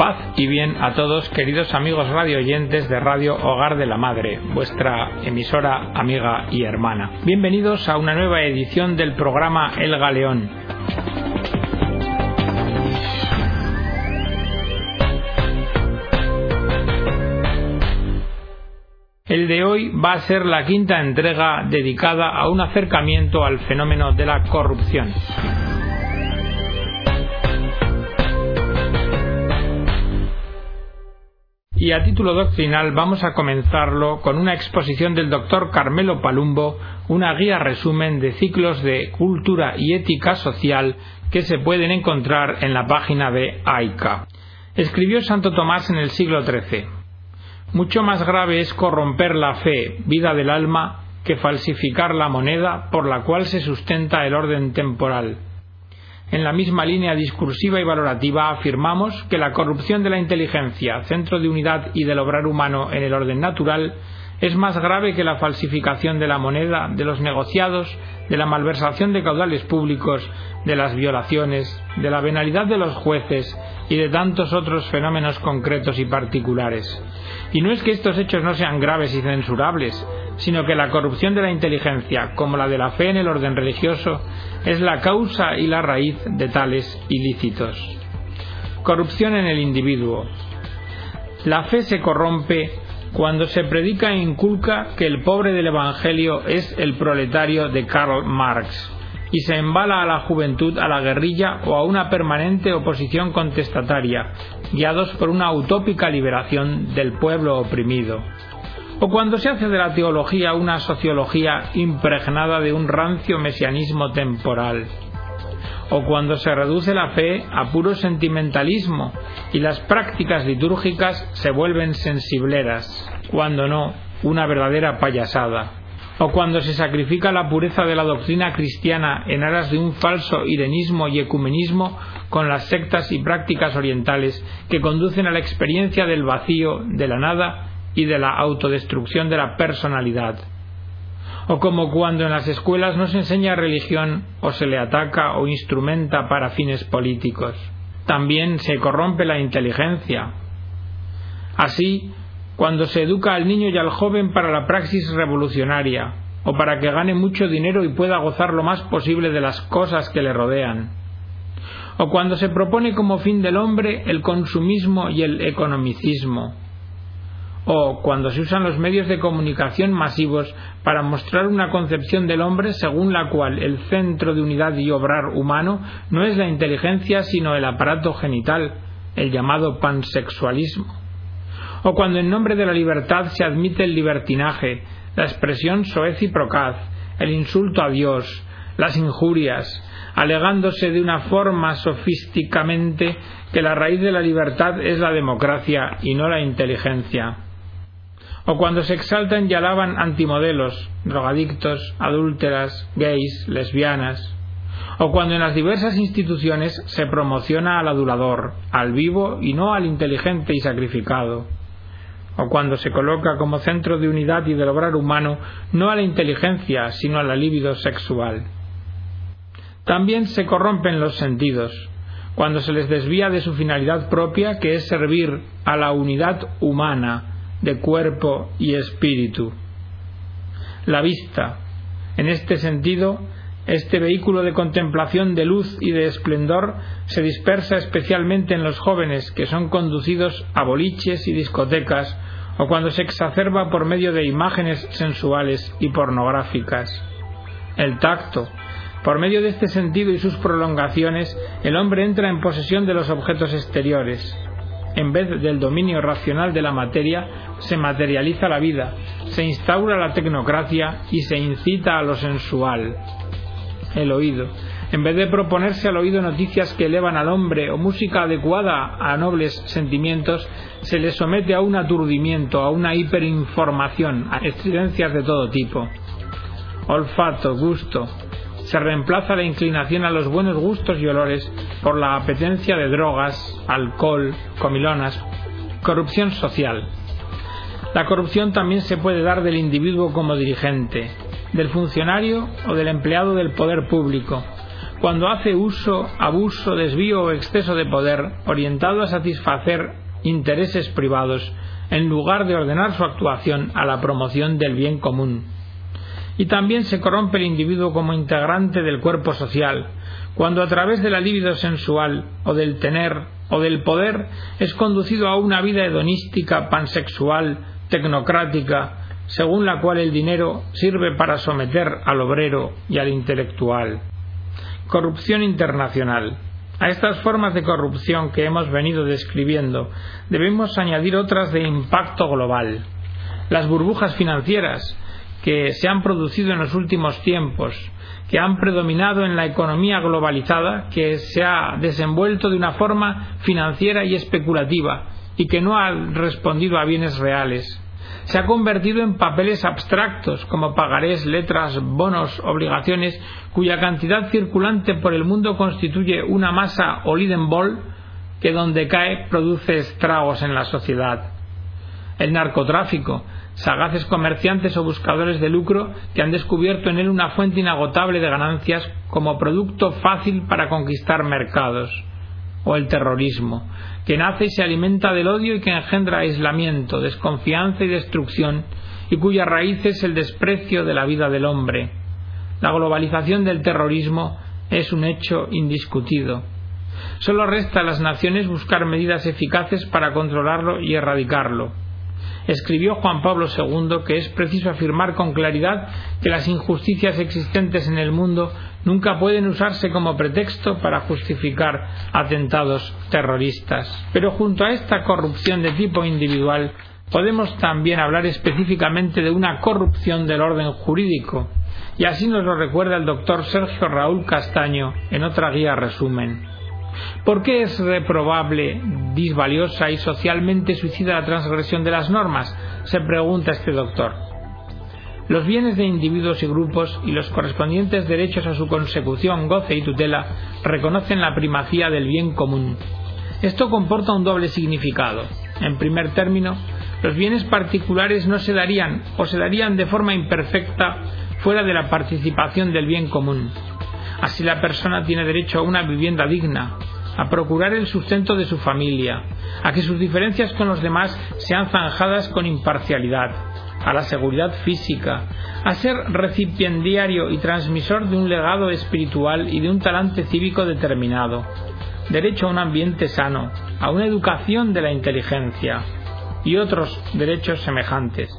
Paz y bien a todos, queridos amigos radio oyentes de Radio Hogar de la Madre, vuestra emisora, amiga y hermana. Bienvenidos a una nueva edición del programa El Galeón. El de hoy va a ser la quinta entrega dedicada a un acercamiento al fenómeno de la corrupción. Y a título doctrinal vamos a comenzarlo con una exposición del doctor Carmelo Palumbo, una guía resumen de ciclos de cultura y ética social que se pueden encontrar en la página de AICA. Escribió Santo Tomás en el siglo XIII. Mucho más grave es corromper la fe, vida del alma, que falsificar la moneda por la cual se sustenta el orden temporal en la misma línea discursiva y valorativa afirmamos que la corrupción de la inteligencia, centro de unidad y del obrar humano en el orden natural, es más grave que la falsificación de la moneda, de los negociados, de la malversación de caudales públicos, de las violaciones, de la venalidad de los jueces y de tantos otros fenómenos concretos y particulares. Y no es que estos hechos no sean graves y censurables, sino que la corrupción de la inteligencia, como la de la fe en el orden religioso, es la causa y la raíz de tales ilícitos. Corrupción en el individuo. La fe se corrompe cuando se predica e inculca que el pobre del Evangelio es el proletario de Karl Marx y se embala a la juventud a la guerrilla o a una permanente oposición contestataria, guiados por una utópica liberación del pueblo oprimido. O cuando se hace de la teología una sociología impregnada de un rancio mesianismo temporal, o cuando se reduce la fe a puro sentimentalismo y las prácticas litúrgicas se vuelven sensibleras, cuando no, una verdadera payasada, o cuando se sacrifica la pureza de la doctrina cristiana en aras de un falso irenismo y ecumenismo con las sectas y prácticas orientales que conducen a la experiencia del vacío, de la nada y de la autodestrucción de la personalidad. O como cuando en las escuelas no se enseña religión o se le ataca o instrumenta para fines políticos. También se corrompe la inteligencia. Así, cuando se educa al niño y al joven para la praxis revolucionaria, o para que gane mucho dinero y pueda gozar lo más posible de las cosas que le rodean, o cuando se propone como fin del hombre el consumismo y el economicismo, o cuando se usan los medios de comunicación masivos para mostrar una concepción del hombre según la cual el centro de unidad y obrar humano no es la inteligencia sino el aparato genital, el llamado pansexualismo. O cuando en nombre de la libertad se admite el libertinaje, la expresión soez y procaz, el insulto a Dios, las injurias, alegándose de una forma sofísticamente que la raíz de la libertad es la democracia y no la inteligencia o cuando se exaltan y alaban antimodelos, drogadictos, adúlteras, gays, lesbianas, o cuando en las diversas instituciones se promociona al adulador, al vivo y no al inteligente y sacrificado, o cuando se coloca como centro de unidad y del obrar humano no a la inteligencia, sino a la libido sexual. También se corrompen los sentidos, cuando se les desvía de su finalidad propia, que es servir a la unidad humana, de cuerpo y espíritu. La vista, en este sentido, este vehículo de contemplación de luz y de esplendor se dispersa especialmente en los jóvenes que son conducidos a boliches y discotecas o cuando se exacerba por medio de imágenes sensuales y pornográficas. El tacto. Por medio de este sentido y sus prolongaciones, el hombre entra en posesión de los objetos exteriores, en vez del dominio racional de la materia, se materializa la vida, se instaura la tecnocracia y se incita a lo sensual. El oído. En vez de proponerse al oído noticias que elevan al hombre o música adecuada a nobles sentimientos, se le somete a un aturdimiento, a una hiperinformación, a estridencias de todo tipo. Olfato, gusto, se reemplaza la inclinación a los buenos gustos y olores por la apetencia de drogas, alcohol, comilonas, corrupción social. La corrupción también se puede dar del individuo como dirigente, del funcionario o del empleado del poder público, cuando hace uso, abuso, desvío o exceso de poder orientado a satisfacer intereses privados en lugar de ordenar su actuación a la promoción del bien común. Y también se corrompe el individuo como integrante del cuerpo social, cuando a través de la libido sensual o del tener o del poder es conducido a una vida hedonística, pansexual, tecnocrática, según la cual el dinero sirve para someter al obrero y al intelectual. Corrupción internacional. A estas formas de corrupción que hemos venido describiendo debemos añadir otras de impacto global. Las burbujas financieras que se han producido en los últimos tiempos, que han predominado en la economía globalizada, que se ha desenvuelto de una forma financiera y especulativa y que no ha respondido a bienes reales. Se ha convertido en papeles abstractos como pagarés, letras, bonos, obligaciones, cuya cantidad circulante por el mundo constituye una masa o ball que donde cae produce estragos en la sociedad. El narcotráfico, sagaces comerciantes o buscadores de lucro que han descubierto en él una fuente inagotable de ganancias como producto fácil para conquistar mercados, o el terrorismo, que nace y se alimenta del odio y que engendra aislamiento, desconfianza y destrucción, y cuya raíz es el desprecio de la vida del hombre. La globalización del terrorismo es un hecho indiscutido. Solo resta a las naciones buscar medidas eficaces para controlarlo y erradicarlo escribió Juan Pablo II que es preciso afirmar con claridad que las injusticias existentes en el mundo nunca pueden usarse como pretexto para justificar atentados terroristas. Pero junto a esta corrupción de tipo individual, podemos también hablar específicamente de una corrupción del orden jurídico, y así nos lo recuerda el doctor Sergio Raúl Castaño en otra guía resumen. ¿Por qué es reprobable, disvaliosa y socialmente suicida la transgresión de las normas? se pregunta este doctor. Los bienes de individuos y grupos y los correspondientes derechos a su consecución, goce y tutela reconocen la primacía del bien común. Esto comporta un doble significado. En primer término, los bienes particulares no se darían o se darían de forma imperfecta fuera de la participación del bien común. Así la persona tiene derecho a una vivienda digna, a procurar el sustento de su familia, a que sus diferencias con los demás sean zanjadas con imparcialidad, a la seguridad física, a ser recipiendario y transmisor de un legado espiritual y de un talante cívico determinado, derecho a un ambiente sano, a una educación de la inteligencia y otros derechos semejantes.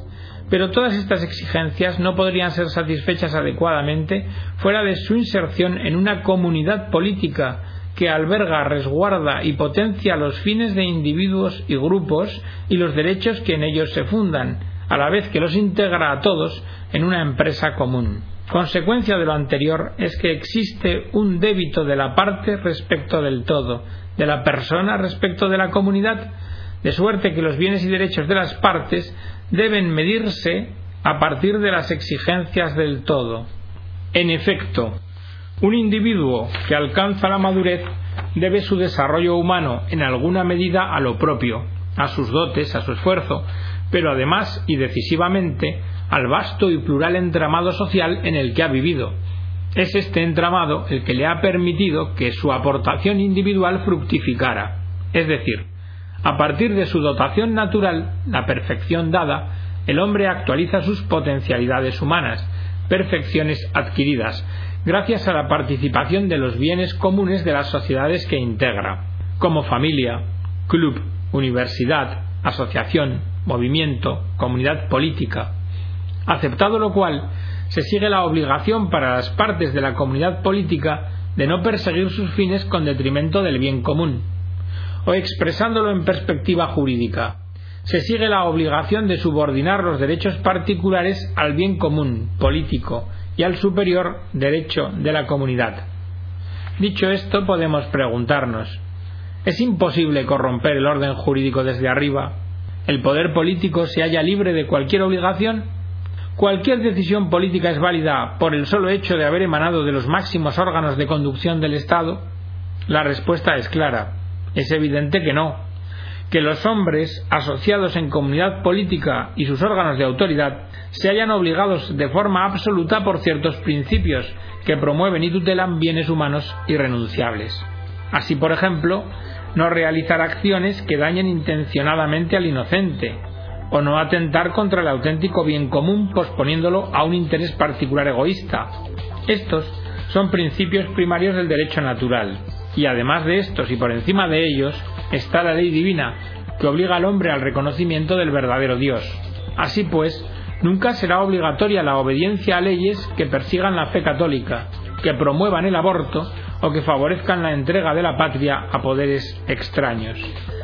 Pero todas estas exigencias no podrían ser satisfechas adecuadamente fuera de su inserción en una comunidad política que alberga, resguarda y potencia los fines de individuos y grupos y los derechos que en ellos se fundan, a la vez que los integra a todos en una empresa común. Consecuencia de lo anterior es que existe un débito de la parte respecto del todo, de la persona respecto de la comunidad, de suerte que los bienes y derechos de las partes deben medirse a partir de las exigencias del todo. En efecto, un individuo que alcanza la madurez debe su desarrollo humano en alguna medida a lo propio, a sus dotes, a su esfuerzo, pero además y decisivamente al vasto y plural entramado social en el que ha vivido. Es este entramado el que le ha permitido que su aportación individual fructificara, es decir, a partir de su dotación natural, la perfección dada, el hombre actualiza sus potencialidades humanas, perfecciones adquiridas, gracias a la participación de los bienes comunes de las sociedades que integra, como familia, club, universidad, asociación, movimiento, comunidad política. Aceptado lo cual, se sigue la obligación para las partes de la comunidad política de no perseguir sus fines con detrimento del bien común, o expresándolo en perspectiva jurídica, se sigue la obligación de subordinar los derechos particulares al bien común, político, y al superior derecho de la comunidad. Dicho esto, podemos preguntarnos, ¿es imposible corromper el orden jurídico desde arriba? ¿El poder político se halla libre de cualquier obligación? ¿Cualquier decisión política es válida por el solo hecho de haber emanado de los máximos órganos de conducción del Estado? La respuesta es clara. Es evidente que no, que los hombres asociados en comunidad política y sus órganos de autoridad se hayan obligados de forma absoluta por ciertos principios que promueven y tutelan bienes humanos irrenunciables. Así, por ejemplo, no realizar acciones que dañen intencionadamente al inocente, o no atentar contra el auténtico bien común posponiéndolo a un interés particular egoísta. Estos son principios primarios del derecho natural, y además de estos y por encima de ellos está la ley divina, que obliga al hombre al reconocimiento del verdadero Dios. Así pues, nunca será obligatoria la obediencia a leyes que persigan la fe católica, que promuevan el aborto o que favorezcan la entrega de la patria a poderes extraños.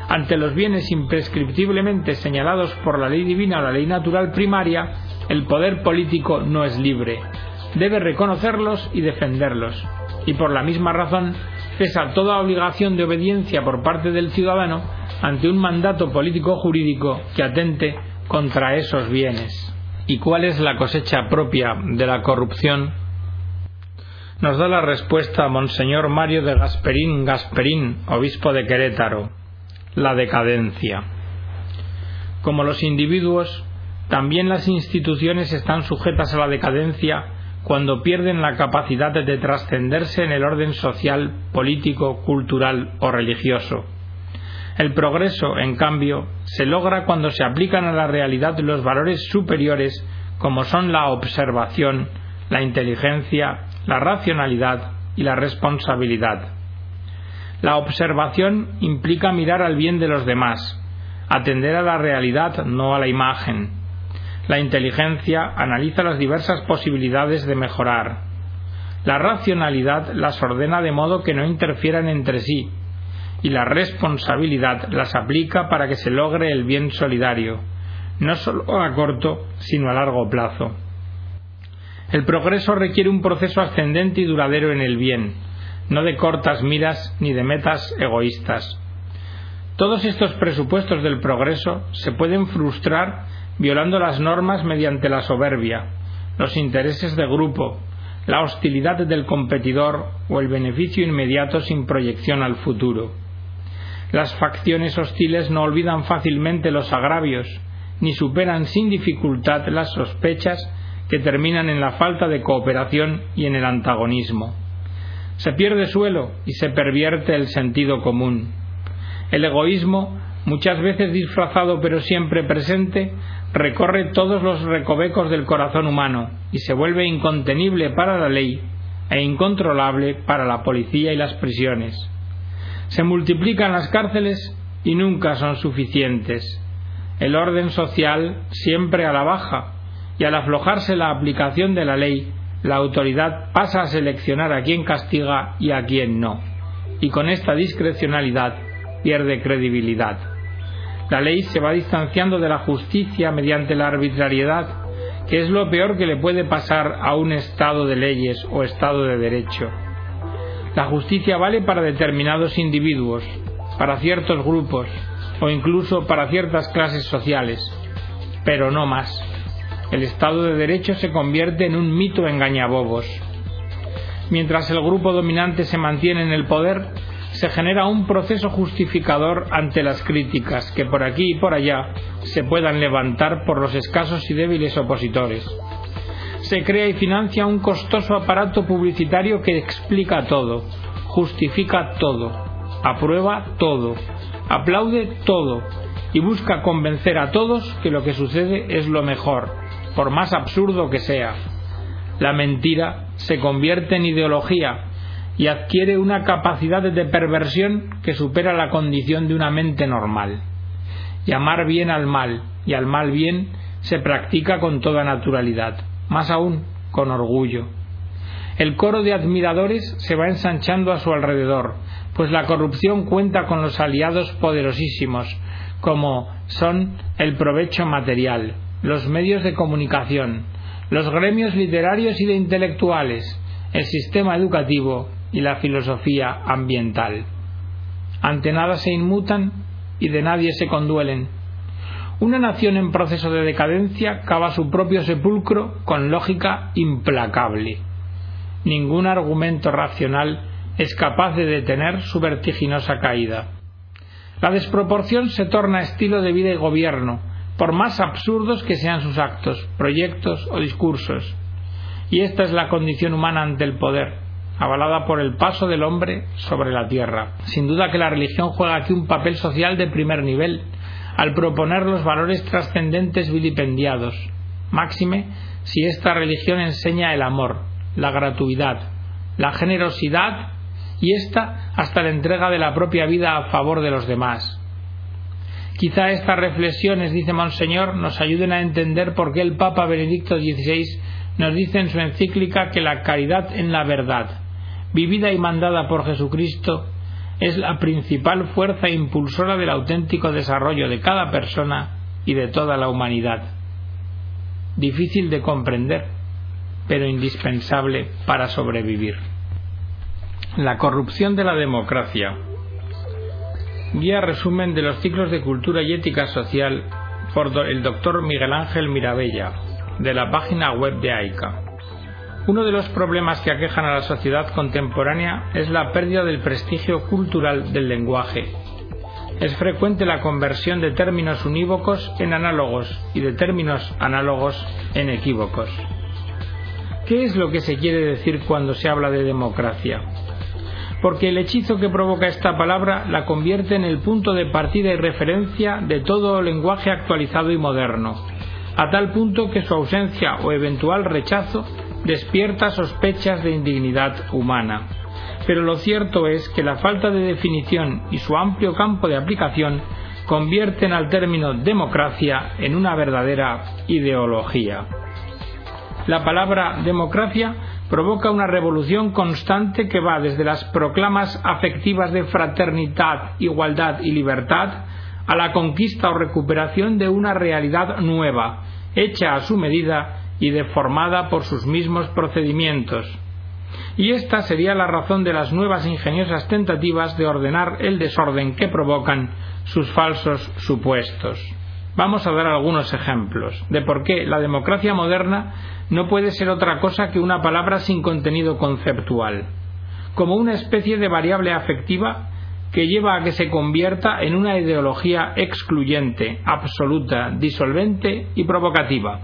Ante los bienes imprescriptiblemente señalados por la ley divina o la ley natural primaria, el poder político no es libre. Debe reconocerlos y defenderlos. Y por la misma razón, cesa toda obligación de obediencia por parte del ciudadano ante un mandato político jurídico que atente contra esos bienes. ¿Y cuál es la cosecha propia de la corrupción? Nos da la respuesta Monseñor Mario de Gasperín Gasperín, obispo de Querétaro. La decadencia. Como los individuos, también las instituciones están sujetas a la decadencia cuando pierden la capacidad de trascenderse en el orden social, político, cultural o religioso. El progreso, en cambio, se logra cuando se aplican a la realidad los valores superiores como son la observación, la inteligencia, la racionalidad y la responsabilidad. La observación implica mirar al bien de los demás, atender a la realidad, no a la imagen. La inteligencia analiza las diversas posibilidades de mejorar. La racionalidad las ordena de modo que no interfieran entre sí, y la responsabilidad las aplica para que se logre el bien solidario, no solo a corto, sino a largo plazo. El progreso requiere un proceso ascendente y duradero en el bien, no de cortas miras ni de metas egoístas. Todos estos presupuestos del progreso se pueden frustrar violando las normas mediante la soberbia, los intereses de grupo, la hostilidad del competidor o el beneficio inmediato sin proyección al futuro. Las facciones hostiles no olvidan fácilmente los agravios, ni superan sin dificultad las sospechas que terminan en la falta de cooperación y en el antagonismo. Se pierde suelo y se pervierte el sentido común. El egoísmo, muchas veces disfrazado pero siempre presente, recorre todos los recovecos del corazón humano y se vuelve incontenible para la ley e incontrolable para la policía y las prisiones. Se multiplican las cárceles y nunca son suficientes. El orden social siempre a la baja y al aflojarse la aplicación de la ley, la autoridad pasa a seleccionar a quien castiga y a quien no, y con esta discrecionalidad pierde credibilidad. La ley se va distanciando de la justicia mediante la arbitrariedad, que es lo peor que le puede pasar a un Estado de leyes o Estado de derecho. La justicia vale para determinados individuos, para ciertos grupos o incluso para ciertas clases sociales, pero no más el Estado de Derecho se convierte en un mito engañabobos. Mientras el grupo dominante se mantiene en el poder, se genera un proceso justificador ante las críticas que por aquí y por allá se puedan levantar por los escasos y débiles opositores. Se crea y financia un costoso aparato publicitario que explica todo, justifica todo, aprueba todo, aplaude todo y busca convencer a todos que lo que sucede es lo mejor, por más absurdo que sea. La mentira se convierte en ideología y adquiere una capacidad de perversión que supera la condición de una mente normal. Llamar bien al mal y al mal bien se practica con toda naturalidad, más aún con orgullo. El coro de admiradores se va ensanchando a su alrededor, pues la corrupción cuenta con los aliados poderosísimos, como son el provecho material, los medios de comunicación, los gremios literarios y de intelectuales, el sistema educativo y la filosofía ambiental. Ante nada se inmutan y de nadie se conduelen. Una nación en proceso de decadencia cava su propio sepulcro con lógica implacable. Ningún argumento racional es capaz de detener su vertiginosa caída. La desproporción se torna estilo de vida y gobierno, por más absurdos que sean sus actos, proyectos o discursos. Y esta es la condición humana ante el poder, avalada por el paso del hombre sobre la tierra. Sin duda que la religión juega aquí un papel social de primer nivel, al proponer los valores trascendentes vilipendiados, máxime si esta religión enseña el amor, la gratuidad, la generosidad y esta hasta la entrega de la propia vida a favor de los demás. Quizá estas reflexiones, dice Monseñor, nos ayuden a entender por qué el Papa Benedicto XVI nos dice en su encíclica que la caridad en la verdad, vivida y mandada por Jesucristo, es la principal fuerza impulsora del auténtico desarrollo de cada persona y de toda la humanidad. Difícil de comprender, pero indispensable para sobrevivir. La corrupción de la democracia. Guía resumen de los ciclos de cultura y ética social por el doctor Miguel Ángel Mirabella, de la página web de AICA. Uno de los problemas que aquejan a la sociedad contemporánea es la pérdida del prestigio cultural del lenguaje. Es frecuente la conversión de términos unívocos en análogos y de términos análogos en equívocos. ¿Qué es lo que se quiere decir cuando se habla de democracia? Porque el hechizo que provoca esta palabra la convierte en el punto de partida y referencia de todo lenguaje actualizado y moderno, a tal punto que su ausencia o eventual rechazo despierta sospechas de indignidad humana. Pero lo cierto es que la falta de definición y su amplio campo de aplicación convierten al término democracia en una verdadera ideología. La palabra democracia provoca una revolución constante que va desde las proclamas afectivas de fraternidad, igualdad y libertad a la conquista o recuperación de una realidad nueva, hecha a su medida y deformada por sus mismos procedimientos. Y esta sería la razón de las nuevas ingeniosas tentativas de ordenar el desorden que provocan sus falsos supuestos. Vamos a dar algunos ejemplos de por qué la democracia moderna no puede ser otra cosa que una palabra sin contenido conceptual, como una especie de variable afectiva que lleva a que se convierta en una ideología excluyente, absoluta, disolvente y provocativa.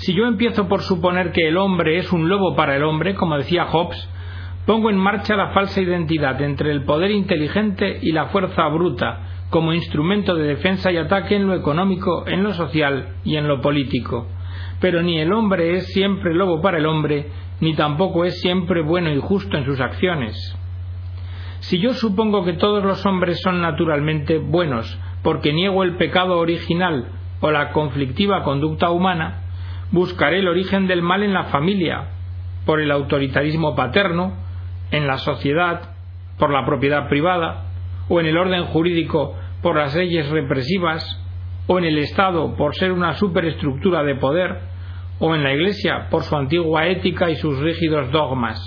Si yo empiezo por suponer que el hombre es un lobo para el hombre, como decía Hobbes, pongo en marcha la falsa identidad entre el poder inteligente y la fuerza bruta, como instrumento de defensa y ataque en lo económico, en lo social y en lo político. Pero ni el hombre es siempre lobo para el hombre, ni tampoco es siempre bueno y justo en sus acciones. Si yo supongo que todos los hombres son naturalmente buenos, porque niego el pecado original o la conflictiva conducta humana, buscaré el origen del mal en la familia, por el autoritarismo paterno, en la sociedad, por la propiedad privada, o en el orden jurídico por las leyes represivas, o en el Estado por ser una superestructura de poder, o en la Iglesia por su antigua ética y sus rígidos dogmas.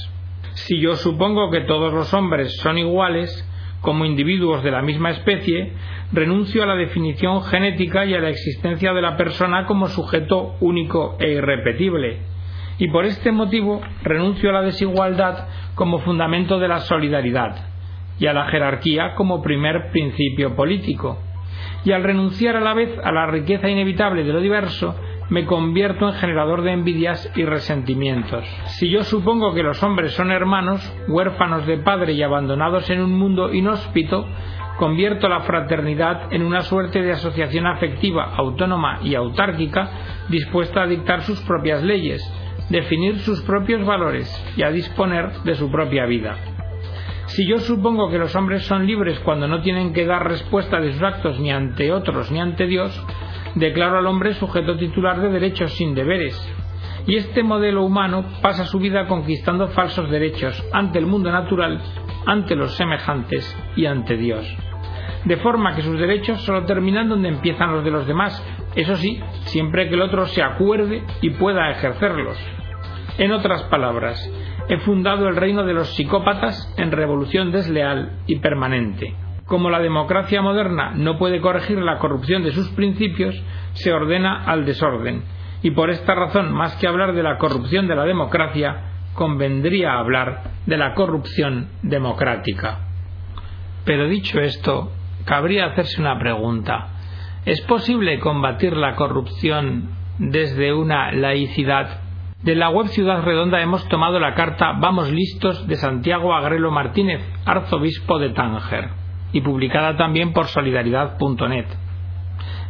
Si yo supongo que todos los hombres son iguales, como individuos de la misma especie, renuncio a la definición genética y a la existencia de la persona como sujeto único e irrepetible. Y por este motivo renuncio a la desigualdad como fundamento de la solidaridad y a la jerarquía como primer principio político. Y al renunciar a la vez a la riqueza inevitable de lo diverso, me convierto en generador de envidias y resentimientos. Si yo supongo que los hombres son hermanos, huérfanos de padre y abandonados en un mundo inhóspito, convierto la fraternidad en una suerte de asociación afectiva, autónoma y autárquica, dispuesta a dictar sus propias leyes, definir sus propios valores y a disponer de su propia vida. Si yo supongo que los hombres son libres cuando no tienen que dar respuesta de sus actos ni ante otros ni ante Dios, declaro al hombre sujeto titular de derechos sin deberes. Y este modelo humano pasa su vida conquistando falsos derechos ante el mundo natural, ante los semejantes y ante Dios. De forma que sus derechos solo terminan donde empiezan los de los demás, eso sí, siempre que el otro se acuerde y pueda ejercerlos. En otras palabras, he fundado el reino de los psicópatas en revolución desleal y permanente. Como la democracia moderna no puede corregir la corrupción de sus principios, se ordena al desorden, y por esta razón, más que hablar de la corrupción de la democracia, convendría hablar de la corrupción democrática. Pero dicho esto, cabría hacerse una pregunta. ¿Es posible combatir la corrupción desde una laicidad? De la web Ciudad Redonda hemos tomado la carta Vamos listos de Santiago Agrelo Martínez, arzobispo de Tánger, y publicada también por solidaridad.net.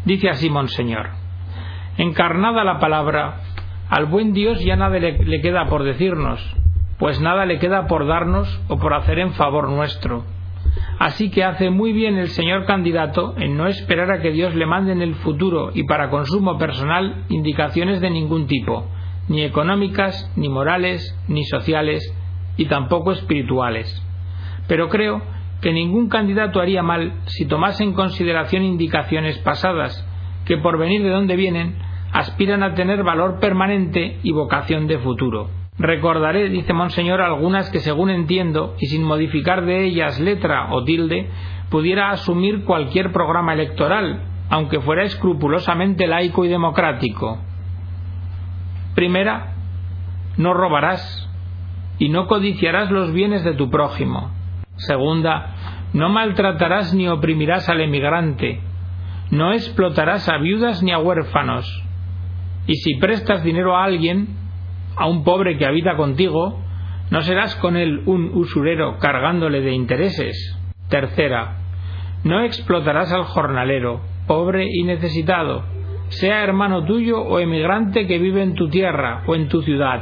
Dice así Monseñor. Encarnada la palabra, al buen Dios ya nada le, queda por decirnos, pues nada le queda por darnos o por hacer en favor nuestro. Así que hace muy bien el señor candidato en no esperar a que Dios le mande en el futuro y para consumo personal indicaciones de ningún tipo, ni económicas, ni morales, ni sociales, y tampoco espirituales. Pero creo que ningún candidato haría mal si tomase en consideración indicaciones pasadas, que por venir de donde vienen, aspiran a tener valor permanente y vocación de futuro. Recordaré, dice Monseñor, algunas que según entiendo, y sin modificar de ellas letra o tilde, pudiera asumir cualquier programa electoral, aunque fuera escrupulosamente laico y democrático. Primera, no robarás y no codiciarás los bienes de tu prójimo. Segunda, no maltratarás ni oprimirás al emigrante. No explotarás a viudas ni a huérfanos. Y si prestas dinero a alguien, a un pobre que habita contigo, no serás con él un usurero cargándole de intereses. Tercera, no explotarás al jornalero, pobre y necesitado, sea hermano tuyo o emigrante que vive en tu tierra o en tu ciudad,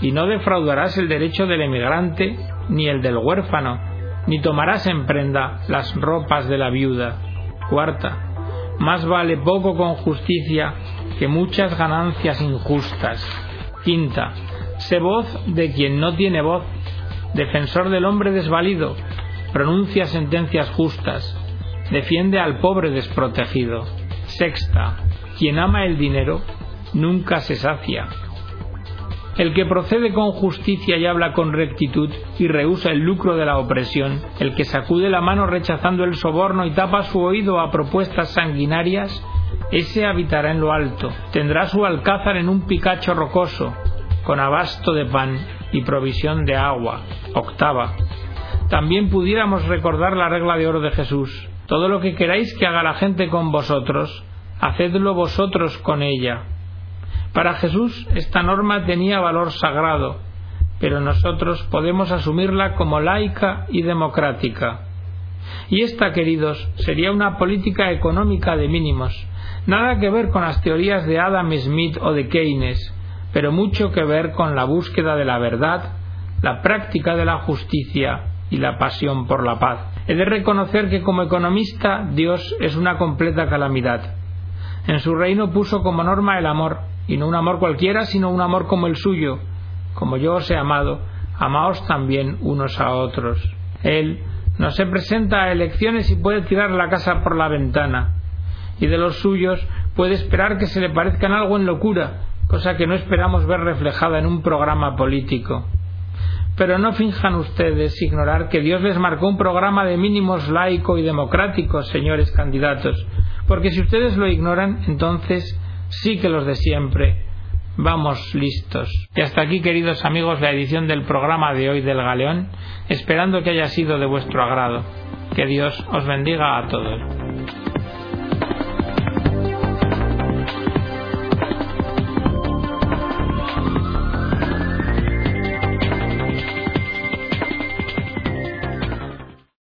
y no defraudarás el derecho del emigrante ni el del huérfano, ni tomarás en prenda las ropas de la viuda. Cuarta, más vale poco con justicia que muchas ganancias injustas. Quinta, sé voz de quien no tiene voz, defensor del hombre desvalido, pronuncia sentencias justas, defiende al pobre desprotegido. Sexta, quien ama el dinero nunca se sacia. El que procede con justicia y habla con rectitud y rehúsa el lucro de la opresión, el que sacude la mano rechazando el soborno y tapa su oído a propuestas sanguinarias, ese habitará en lo alto, tendrá su alcázar en un picacho rocoso, con abasto de pan y provisión de agua. Octava. También pudiéramos recordar la regla de oro de Jesús. Todo lo que queráis que haga la gente con vosotros, hacedlo vosotros con ella. Para Jesús esta norma tenía valor sagrado, pero nosotros podemos asumirla como laica y democrática. Y esta, queridos, sería una política económica de mínimos, nada que ver con las teorías de Adam Smith o de Keynes, pero mucho que ver con la búsqueda de la verdad, la práctica de la justicia y la pasión por la paz. He de reconocer que como economista Dios es una completa calamidad. En su reino puso como norma el amor, y no un amor cualquiera, sino un amor como el suyo. Como yo os he amado, amaos también unos a otros. Él no se presenta a elecciones y puede tirar la casa por la ventana, y de los suyos puede esperar que se le parezcan algo en locura, cosa que no esperamos ver reflejada en un programa político. Pero no finjan ustedes ignorar que Dios les marcó un programa de mínimos laico y democrático, señores candidatos, porque si ustedes lo ignoran, entonces sí que los de siempre vamos listos. Y hasta aquí, queridos amigos, la edición del programa de hoy del Galeón, esperando que haya sido de vuestro agrado. Que Dios os bendiga a todos.